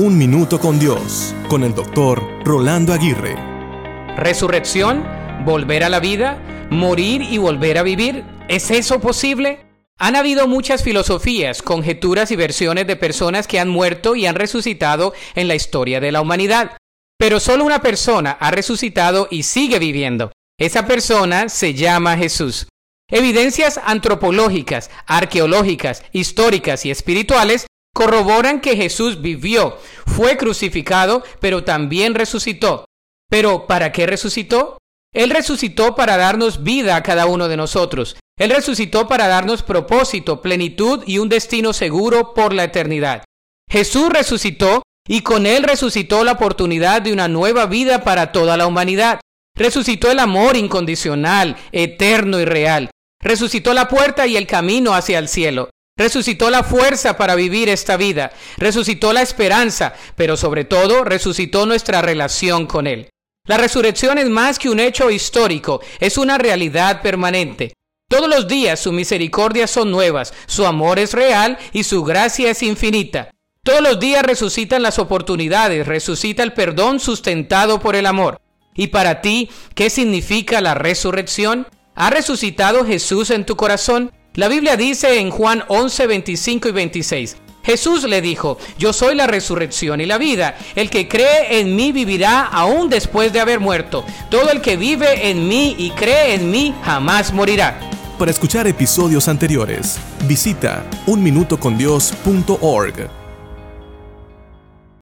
Un Minuto con Dios, con el doctor Rolando Aguirre. ¿Resurrección? ¿Volver a la vida? ¿Morir y volver a vivir? ¿Es eso posible? Han habido muchas filosofías, conjeturas y versiones de personas que han muerto y han resucitado en la historia de la humanidad. Pero solo una persona ha resucitado y sigue viviendo. Esa persona se llama Jesús. Evidencias antropológicas, arqueológicas, históricas y espirituales corroboran que Jesús vivió, fue crucificado, pero también resucitó. Pero ¿para qué resucitó? Él resucitó para darnos vida a cada uno de nosotros. Él resucitó para darnos propósito, plenitud y un destino seguro por la eternidad. Jesús resucitó y con Él resucitó la oportunidad de una nueva vida para toda la humanidad. Resucitó el amor incondicional, eterno y real. Resucitó la puerta y el camino hacia el cielo. Resucitó la fuerza para vivir esta vida, resucitó la esperanza, pero sobre todo resucitó nuestra relación con Él. La resurrección es más que un hecho histórico, es una realidad permanente. Todos los días su misericordia son nuevas, su amor es real y su gracia es infinita. Todos los días resucitan las oportunidades, resucita el perdón sustentado por el amor. ¿Y para ti qué significa la resurrección? ¿Ha resucitado Jesús en tu corazón? La Biblia dice en Juan 11, 25 y 26. Jesús le dijo, yo soy la resurrección y la vida. El que cree en mí vivirá aún después de haber muerto. Todo el que vive en mí y cree en mí jamás morirá. Para escuchar episodios anteriores, visita unminutocondios.org.